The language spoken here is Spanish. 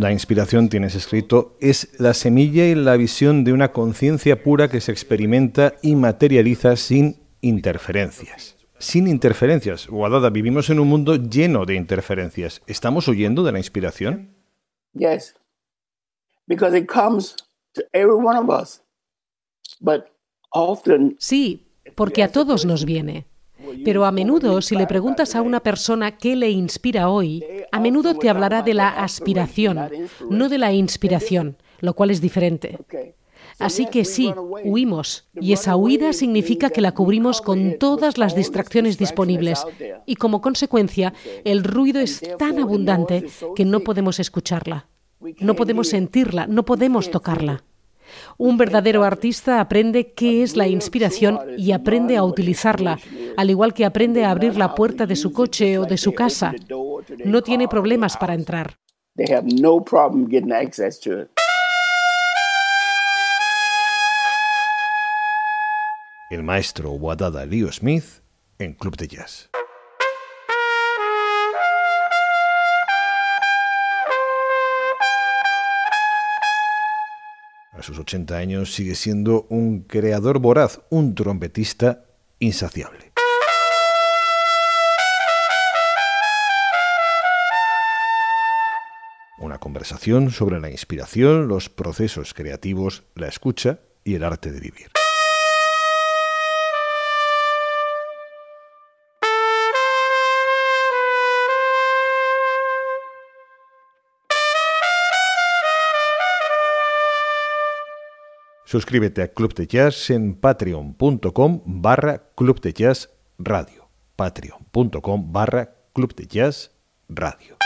La inspiración, tienes escrito, es la semilla y la visión de una conciencia pura que se experimenta y materializa sin interferencias. Sin interferencias. Guadada, vivimos en un mundo lleno de interferencias. ¿Estamos huyendo de la inspiración? Yes. Because it comes to every one of us. But often Sí, porque a todos nos viene. Pero a menudo, si le preguntas a una persona qué le inspira hoy, a menudo te hablará de la aspiración, no de la inspiración, lo cual es diferente. Así que sí, huimos, y esa huida significa que la cubrimos con todas las distracciones disponibles, y como consecuencia, el ruido es tan abundante que no podemos escucharla, no podemos sentirla, no podemos tocarla. Un verdadero artista aprende qué es la inspiración y aprende a utilizarla, al igual que aprende a abrir la puerta de su coche o de su casa. No tiene problemas para entrar. they have no problem getting access to it. El maestro Wadada Leo Smith en Club de Jazz. A sus 80 años sigue siendo un creador voraz, un trompetista insaciable. Una conversación sobre la inspiración, los procesos creativos, la escucha y el arte de vivir. Suscríbete a Club de Jazz en patreon.com barra Club de Jazz Radio. Patreon.com barra Club de Jazz Radio.